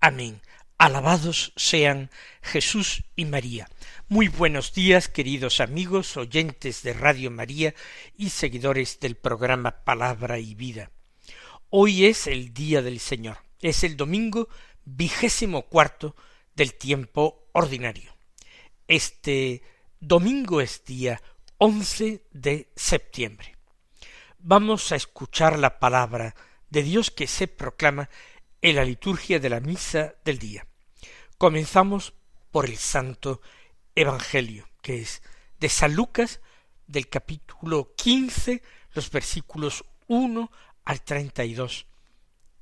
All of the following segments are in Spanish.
Amén. Alabados sean Jesús y María. Muy buenos días, queridos amigos, oyentes de Radio María y seguidores del programa Palabra y Vida. Hoy es el día del Señor. Es el domingo vigésimo cuarto del tiempo ordinario. Este domingo es día once de septiembre vamos a escuchar la palabra de Dios que se proclama en la liturgia de la misa del día. Comenzamos por el Santo Evangelio, que es de San Lucas, del capítulo quince, los versículos uno al treinta y dos,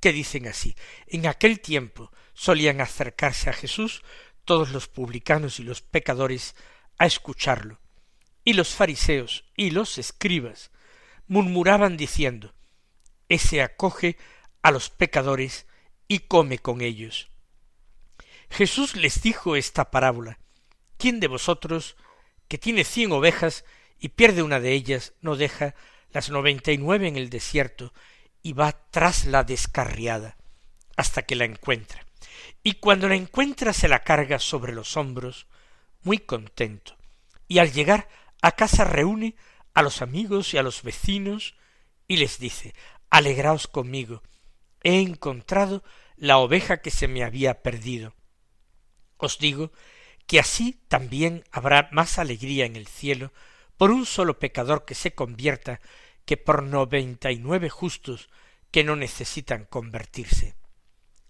que dicen así En aquel tiempo solían acercarse a Jesús todos los publicanos y los pecadores a escucharlo, y los fariseos y los escribas murmuraban diciendo Ese acoge a los pecadores y come con ellos. Jesús les dijo esta parábola ¿Quién de vosotros que tiene cien ovejas y pierde una de ellas no deja las noventa y nueve en el desierto y va tras la descarriada hasta que la encuentra? Y cuando la encuentra se la carga sobre los hombros, muy contento, y al llegar a casa reúne a los amigos y a los vecinos y les dice Alegraos conmigo, he encontrado la oveja que se me había perdido. Os digo que así también habrá más alegría en el cielo por un solo pecador que se convierta que por noventa y nueve justos que no necesitan convertirse.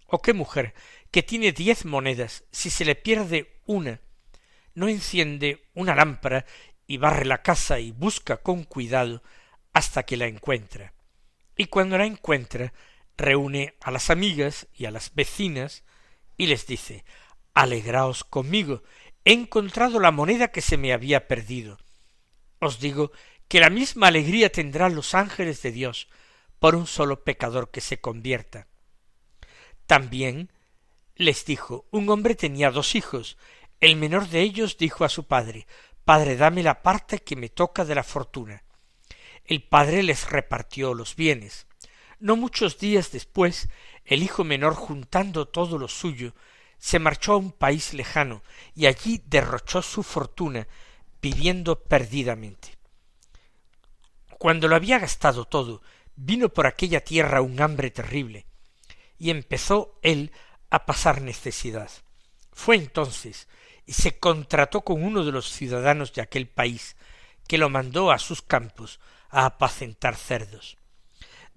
¿O qué mujer que tiene diez monedas, si se le pierde una, no enciende una lámpara y barre la casa y busca con cuidado hasta que la encuentra. Y cuando la encuentra, reúne a las amigas y a las vecinas y les dice Alegraos conmigo, he encontrado la moneda que se me había perdido. Os digo que la misma alegría tendrán los ángeles de Dios por un solo pecador que se convierta. También les dijo un hombre tenía dos hijos. El menor de ellos dijo a su padre Padre, dame la parte que me toca de la fortuna. El padre les repartió los bienes. No muchos días después, el hijo menor, juntando todo lo suyo, se marchó a un país lejano y allí derrochó su fortuna, viviendo perdidamente. Cuando lo había gastado todo, vino por aquella tierra un hambre terrible, y empezó él a pasar necesidad. Fue entonces y se contrató con uno de los ciudadanos de aquel país, que lo mandó a sus campos a apacentar cerdos.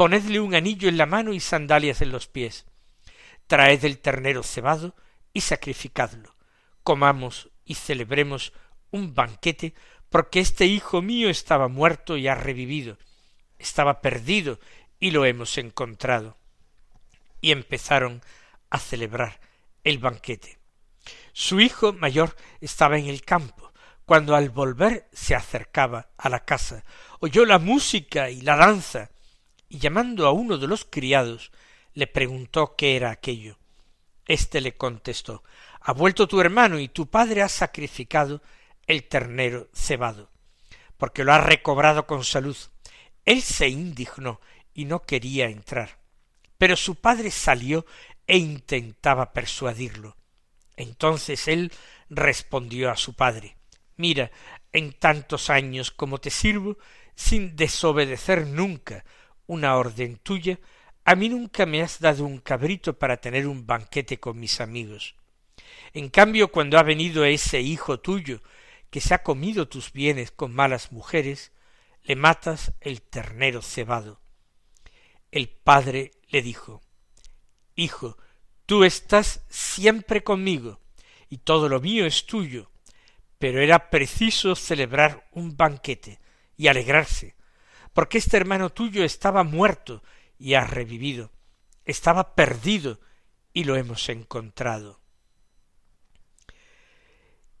ponedle un anillo en la mano y sandalias en los pies, traed el ternero cebado y sacrificadlo, comamos y celebremos un banquete, porque este hijo mío estaba muerto y ha revivido, estaba perdido y lo hemos encontrado. Y empezaron a celebrar el banquete. Su hijo mayor estaba en el campo, cuando al volver se acercaba a la casa, oyó la música y la danza, y llamando a uno de los criados, le preguntó qué era aquello. Este le contestó ha vuelto tu hermano y tu padre ha sacrificado el ternero cebado, porque lo ha recobrado con salud. Él se indignó y no quería entrar. Pero su padre salió e intentaba persuadirlo. Entonces él respondió a su padre Mira, en tantos años como te sirvo, sin desobedecer nunca una orden tuya, a mí nunca me has dado un cabrito para tener un banquete con mis amigos. En cambio, cuando ha venido ese hijo tuyo, que se ha comido tus bienes con malas mujeres, le matas el ternero cebado. El padre le dijo Hijo, tú estás siempre conmigo, y todo lo mío es tuyo, pero era preciso celebrar un banquete y alegrarse, porque este hermano tuyo estaba muerto y ha revivido, estaba perdido y lo hemos encontrado.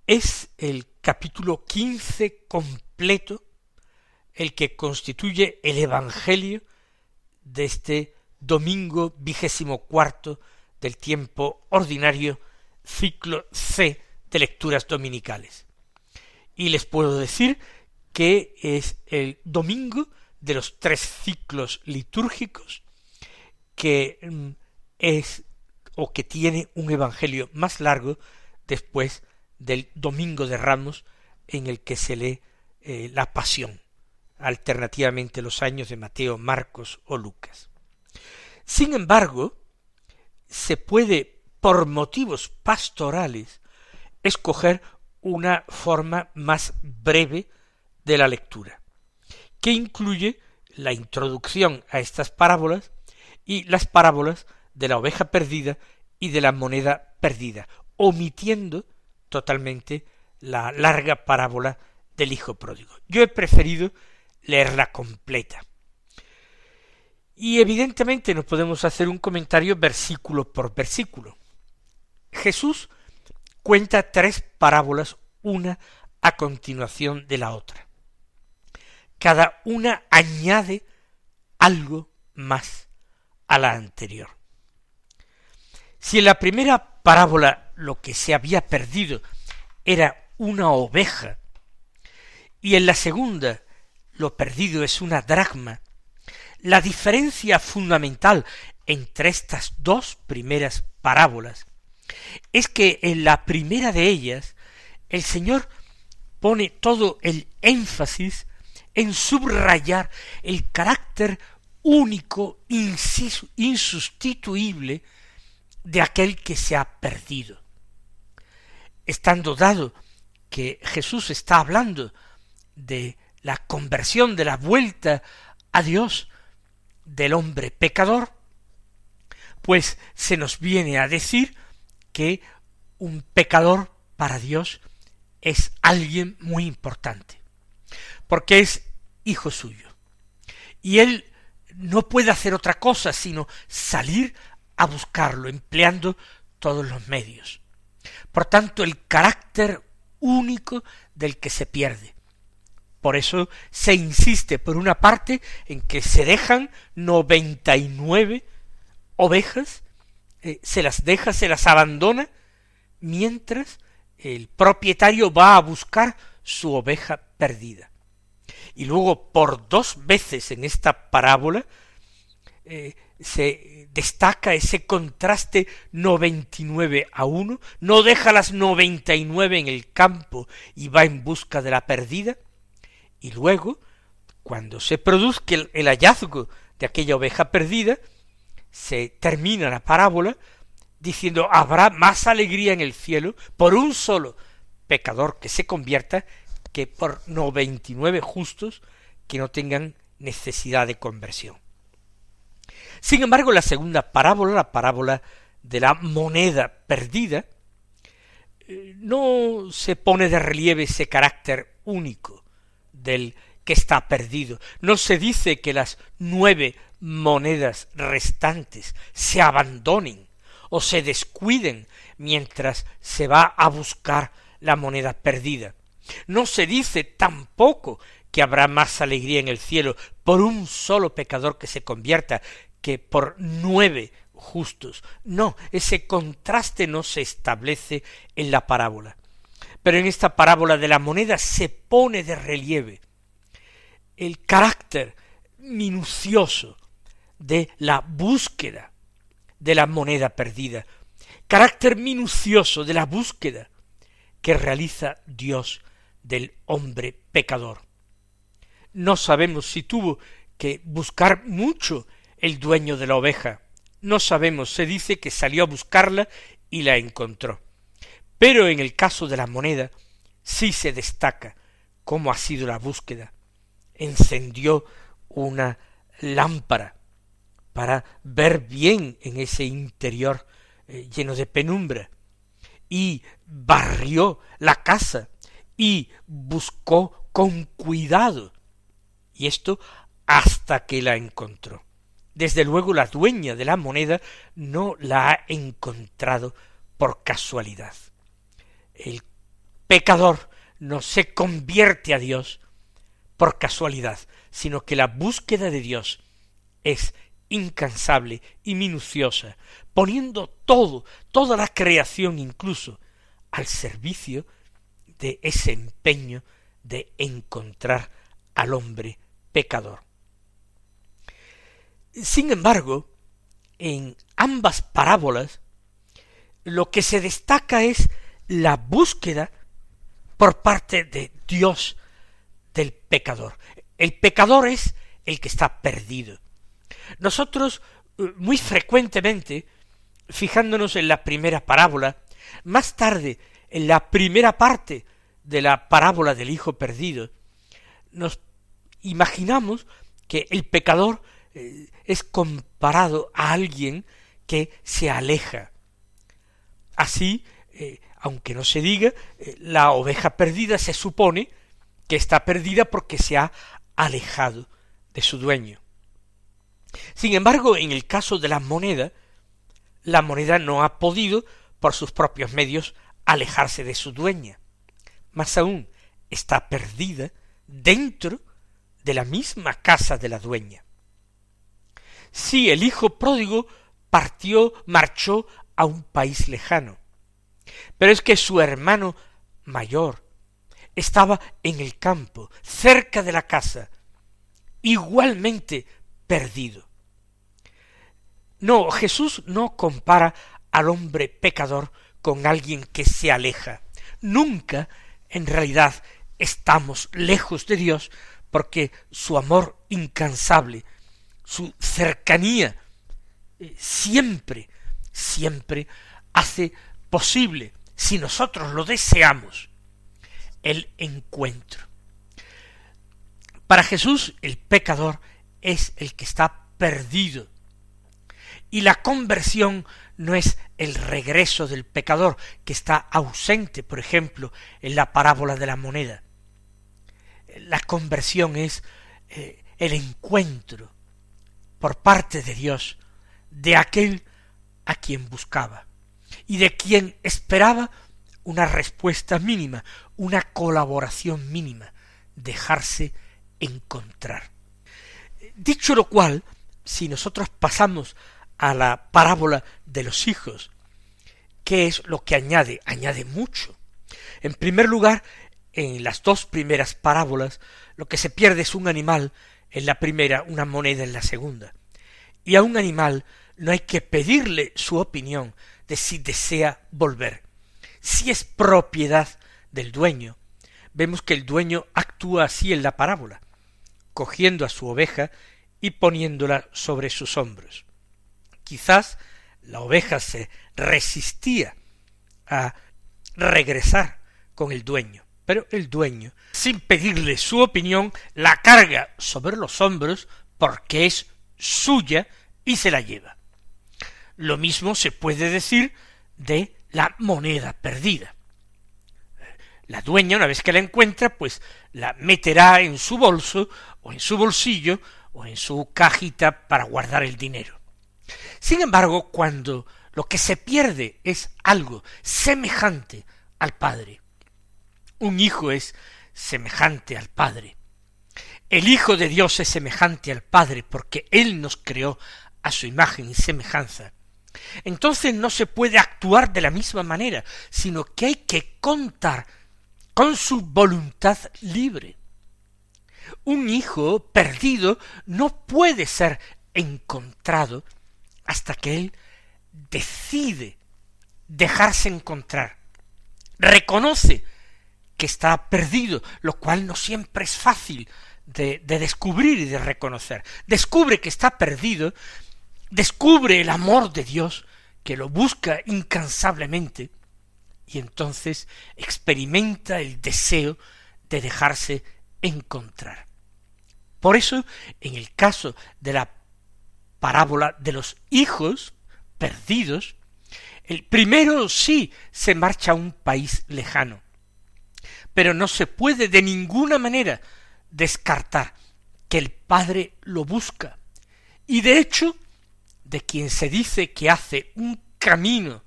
Es el capítulo quince completo el que constituye el Evangelio de este domingo vigésimo cuarto del tiempo ordinario ciclo C de lecturas dominicales. Y les puedo decir que es el domingo de los tres ciclos litúrgicos que mm, es o que tiene un evangelio más largo después del domingo de Ramos en el que se lee eh, la pasión, alternativamente los años de Mateo, Marcos o Lucas. Sin embargo, se puede, por motivos pastorales, escoger una forma más breve de la lectura, que incluye la introducción a estas parábolas y las parábolas de la oveja perdida y de la moneda perdida, omitiendo totalmente la larga parábola del hijo pródigo. Yo he preferido leerla completa. Y evidentemente no podemos hacer un comentario versículo por versículo. Jesús cuenta tres parábolas, una a continuación de la otra. Cada una añade algo más a la anterior. Si en la primera parábola lo que se había perdido era una oveja, y en la segunda lo perdido es una dracma, la diferencia fundamental entre estas dos primeras parábolas es que en la primera de ellas el Señor pone todo el énfasis en subrayar el carácter único, insustituible de aquel que se ha perdido. Estando dado que Jesús está hablando de la conversión, de la vuelta a Dios del hombre pecador, pues se nos viene a decir que un pecador para Dios es alguien muy importante, porque es hijo suyo. Y él no puede hacer otra cosa sino salir a buscarlo, empleando todos los medios. Por tanto, el carácter único del que se pierde. Por eso se insiste, por una parte, en que se dejan noventa y nueve ovejas eh, se las deja, se las abandona, mientras el propietario va a buscar su oveja perdida. Y luego por dos veces en esta parábola eh, se destaca ese contraste noventa y nueve a uno, no deja las noventa y nueve en el campo y va en busca de la perdida, y luego, cuando se produzca el hallazgo de aquella oveja perdida, se termina la parábola diciendo habrá más alegría en el cielo por un solo pecador que se convierta que por noventa y nueve justos que no tengan necesidad de conversión. Sin embargo, la segunda parábola, la parábola de la moneda perdida, eh, no se pone de relieve ese carácter único del que está perdido. No se dice que las nueve monedas restantes se abandonen o se descuiden mientras se va a buscar la moneda perdida. No se dice tampoco que habrá más alegría en el cielo por un solo pecador que se convierta que por nueve justos. No, ese contraste no se establece en la parábola. Pero en esta parábola de la moneda se pone de relieve el carácter minucioso de la búsqueda de la moneda perdida, carácter minucioso de la búsqueda que realiza Dios del hombre pecador. No sabemos si tuvo que buscar mucho el dueño de la oveja. No sabemos, se dice que salió a buscarla y la encontró. Pero en el caso de la moneda sí se destaca cómo ha sido la búsqueda. Encendió una lámpara para ver bien en ese interior eh, lleno de penumbra y barrió la casa y buscó con cuidado y esto hasta que la encontró. Desde luego la dueña de la moneda no la ha encontrado por casualidad. El pecador no se convierte a Dios por casualidad, sino que la búsqueda de Dios es incansable y minuciosa, poniendo todo, toda la creación incluso, al servicio de ese empeño de encontrar al hombre pecador. Sin embargo, en ambas parábolas, lo que se destaca es la búsqueda por parte de Dios del pecador. El pecador es el que está perdido. Nosotros eh, muy frecuentemente, fijándonos en la primera parábola, más tarde en la primera parte de la parábola del Hijo perdido, nos imaginamos que el pecador eh, es comparado a alguien que se aleja. Así, eh, aunque no se diga, eh, la oveja perdida se supone que está perdida porque se ha alejado de su dueño. Sin embargo, en el caso de la moneda, la moneda no ha podido, por sus propios medios, alejarse de su dueña. Más aún, está perdida dentro de la misma casa de la dueña. Sí, el hijo pródigo partió, marchó a un país lejano. Pero es que su hermano mayor estaba en el campo, cerca de la casa, igualmente perdido. No, Jesús no compara al hombre pecador con alguien que se aleja. Nunca, en realidad, estamos lejos de Dios porque su amor incansable, su cercanía, eh, siempre, siempre hace posible, si nosotros lo deseamos, el encuentro. Para Jesús el pecador es el que está perdido. Y la conversión no es el regreso del pecador que está ausente, por ejemplo, en la parábola de la moneda. La conversión es eh, el encuentro por parte de Dios de aquel a quien buscaba y de quien esperaba una respuesta mínima, una colaboración mínima, dejarse encontrar. Dicho lo cual, si nosotros pasamos a la parábola de los hijos, ¿qué es lo que añade? Añade mucho. En primer lugar, en las dos primeras parábolas, lo que se pierde es un animal en la primera, una moneda en la segunda. Y a un animal no hay que pedirle su opinión de si desea volver. Si es propiedad del dueño, vemos que el dueño actúa así en la parábola, cogiendo a su oveja y poniéndola sobre sus hombros. Quizás la oveja se resistía a regresar con el dueño, pero el dueño, sin pedirle su opinión, la carga sobre los hombros porque es suya y se la lleva. Lo mismo se puede decir de la moneda perdida. La dueña, una vez que la encuentra, pues la meterá en su bolso o en su bolsillo o en su cajita para guardar el dinero. Sin embargo, cuando lo que se pierde es algo semejante al Padre, un hijo es semejante al Padre. El Hijo de Dios es semejante al Padre porque Él nos creó a su imagen y semejanza, entonces no se puede actuar de la misma manera, sino que hay que contar con su voluntad libre. Un hijo perdido no puede ser encontrado hasta que él decide dejarse encontrar, reconoce que está perdido, lo cual no siempre es fácil de, de, descubrir y de reconocer. Descubre que está perdido, descubre el amor de Dios, que lo busca incansablemente, y entonces experimenta el deseo de dejarse encontrar. Por eso, en el caso de la parábola de los hijos perdidos, el primero sí se marcha a un país lejano, pero no se puede de ninguna manera descartar que el Padre lo busca, y de hecho, de quien se dice que hace un camino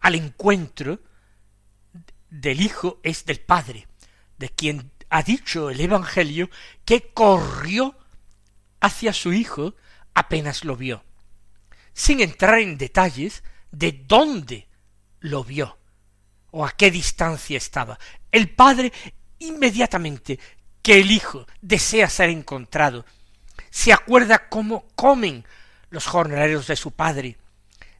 al encuentro del Hijo es del Padre, de quien ha dicho el Evangelio que corrió hacia su Hijo apenas lo vio, sin entrar en detalles de dónde lo vio o a qué distancia estaba. El Padre inmediatamente que el Hijo desea ser encontrado, se acuerda cómo comen los jornaleros de su Padre,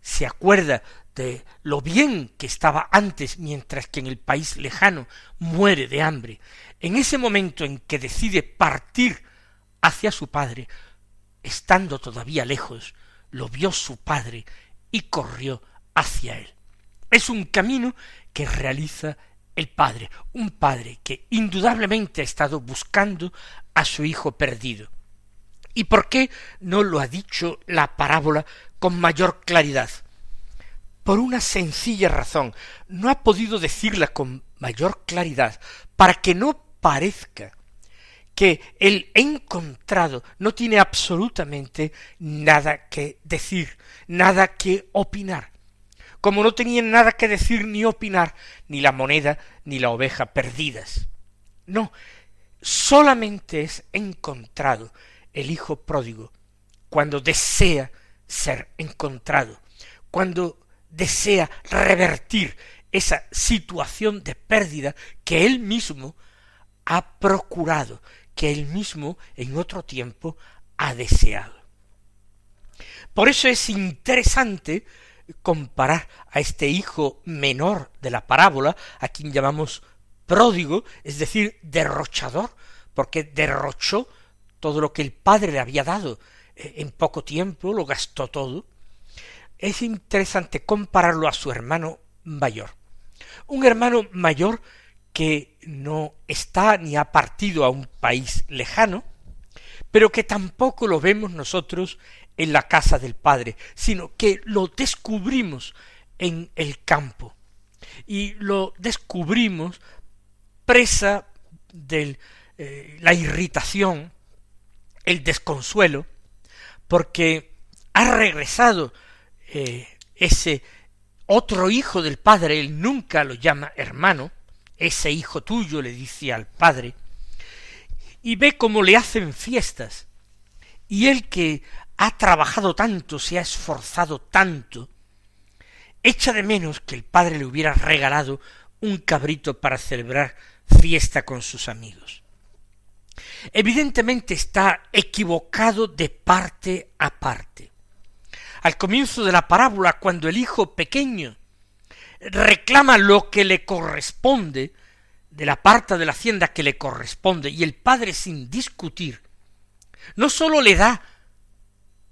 se acuerda de lo bien que estaba antes mientras que en el país lejano muere de hambre. En ese momento en que decide partir hacia su Padre, estando todavía lejos, lo vio su Padre y corrió hacia él. Es un camino que realiza el Padre, un Padre que indudablemente ha estado buscando a su Hijo perdido. ¿Y por qué no lo ha dicho la parábola con mayor claridad? Por una sencilla razón, no ha podido decirla con mayor claridad para que no parezca que el encontrado no tiene absolutamente nada que decir, nada que opinar, como no tenían nada que decir ni opinar ni la moneda ni la oveja perdidas. No, solamente es encontrado el hijo pródigo cuando desea ser encontrado, cuando desea revertir esa situación de pérdida que él mismo ha procurado, que él mismo en otro tiempo ha deseado. Por eso es interesante comparar a este hijo menor de la parábola, a quien llamamos pródigo, es decir, derrochador, porque derrochó todo lo que el padre le había dado eh, en poco tiempo, lo gastó todo. Es interesante compararlo a su hermano mayor. Un hermano mayor que no está ni ha partido a un país lejano, pero que tampoco lo vemos nosotros en la casa del Padre, sino que lo descubrimos en el campo. Y lo descubrimos presa de eh, la irritación, el desconsuelo, porque ha regresado eh, ese otro hijo del Padre, él nunca lo llama hermano, ese hijo tuyo le dice al Padre, y ve cómo le hacen fiestas, y él que ha trabajado tanto, se ha esforzado tanto, echa de menos que el padre le hubiera regalado un cabrito para celebrar fiesta con sus amigos. Evidentemente está equivocado de parte a parte. Al comienzo de la parábola, cuando el hijo pequeño reclama lo que le corresponde, de la parte de la hacienda que le corresponde, y el padre sin discutir, no sólo le da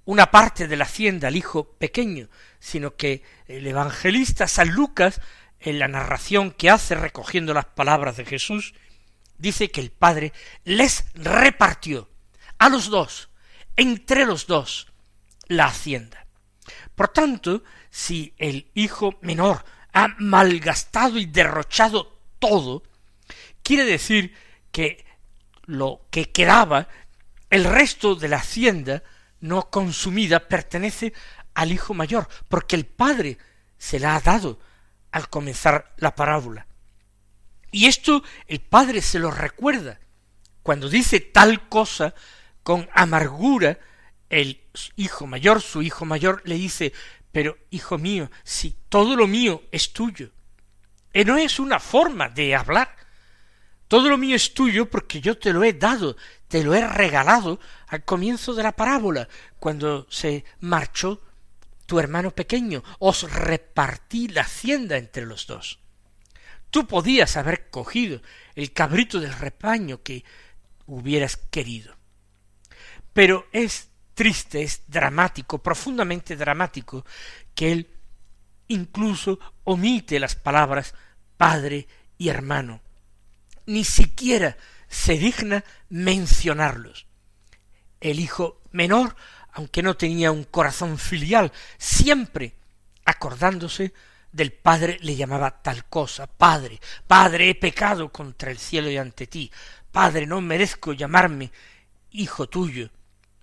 una parte de la hacienda al hijo pequeño, sino que el evangelista San Lucas, en la narración que hace recogiendo las palabras de Jesús, dice que el Padre les repartió a los dos, entre los dos, la hacienda. Por tanto, si el hijo menor ha malgastado y derrochado todo, quiere decir que lo que quedaba, el resto de la hacienda, no consumida pertenece al hijo mayor, porque el padre se la ha dado al comenzar la parábola. Y esto el padre se lo recuerda cuando dice tal cosa con amargura el hijo mayor, su hijo mayor, le dice Pero, hijo mío, si todo lo mío es tuyo. Y no es una forma de hablar. Todo lo mío es tuyo porque yo te lo he dado, te lo he regalado al comienzo de la parábola, cuando se marchó tu hermano pequeño, os repartí la hacienda entre los dos. Tú podías haber cogido el cabrito del rebaño que hubieras querido. Pero es triste, es dramático, profundamente dramático, que él incluso omite las palabras padre y hermano. Ni siquiera se digna mencionarlos. El hijo menor, aunque no tenía un corazón filial, siempre acordándose del padre le llamaba tal cosa, Padre, Padre, he pecado contra el cielo y ante ti, Padre, no merezco llamarme hijo tuyo,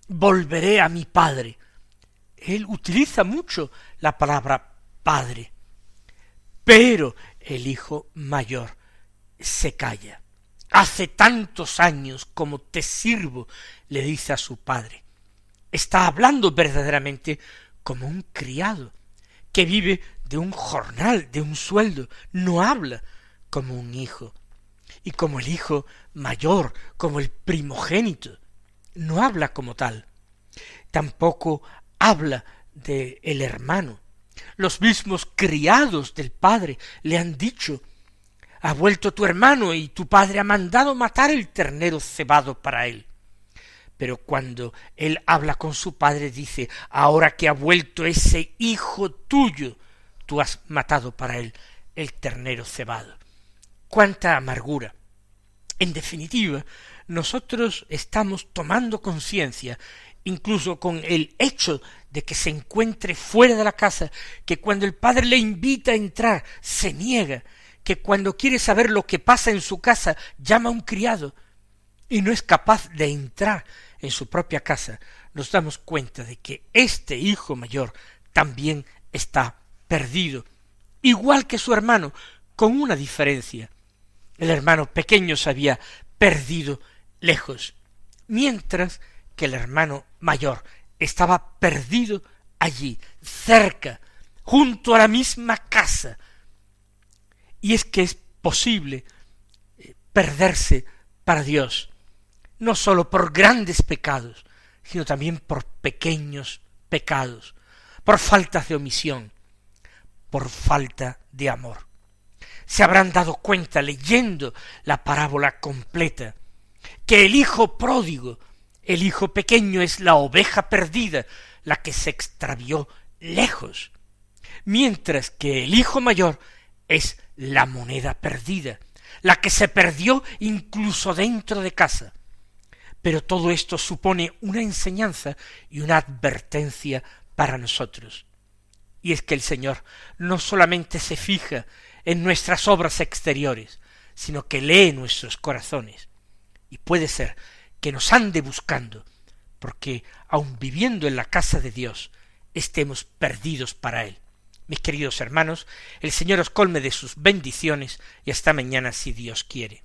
volveré a mi padre. Él utiliza mucho la palabra padre. Pero el hijo mayor se calla. Hace tantos años como te sirvo, le dice a su padre. Está hablando verdaderamente como un criado, que vive de un jornal, de un sueldo, no habla como un hijo. Y como el hijo mayor, como el primogénito, no habla como tal. Tampoco habla de el hermano. Los mismos criados del padre le han dicho ha vuelto tu hermano y tu padre ha mandado matar el ternero cebado para él. Pero cuando él habla con su padre dice ahora que ha vuelto ese hijo tuyo, tú has matado para él el ternero cebado. Cuánta amargura. En definitiva, nosotros estamos tomando conciencia incluso con el hecho de que se encuentre fuera de la casa, que cuando el padre le invita a entrar se niega, que cuando quiere saber lo que pasa en su casa llama a un criado y no es capaz de entrar en su propia casa, nos damos cuenta de que este hijo mayor también está perdido, igual que su hermano, con una diferencia. El hermano pequeño se había perdido lejos, mientras que el hermano mayor estaba perdido allí, cerca, junto a la misma casa. Y es que es posible eh, perderse para Dios, no sólo por grandes pecados, sino también por pequeños pecados, por falta de omisión, por falta de amor. Se habrán dado cuenta leyendo la parábola completa que el hijo pródigo, el hijo pequeño es la oveja perdida, la que se extravió lejos, mientras que el hijo mayor es la moneda perdida, la que se perdió incluso dentro de casa. Pero todo esto supone una enseñanza y una advertencia para nosotros. Y es que el Señor no solamente se fija en nuestras obras exteriores, sino que lee nuestros corazones y puede ser que nos ande buscando, porque aun viviendo en la casa de Dios, estemos perdidos para Él. Mis queridos hermanos, el Señor os colme de sus bendiciones y hasta mañana si Dios quiere.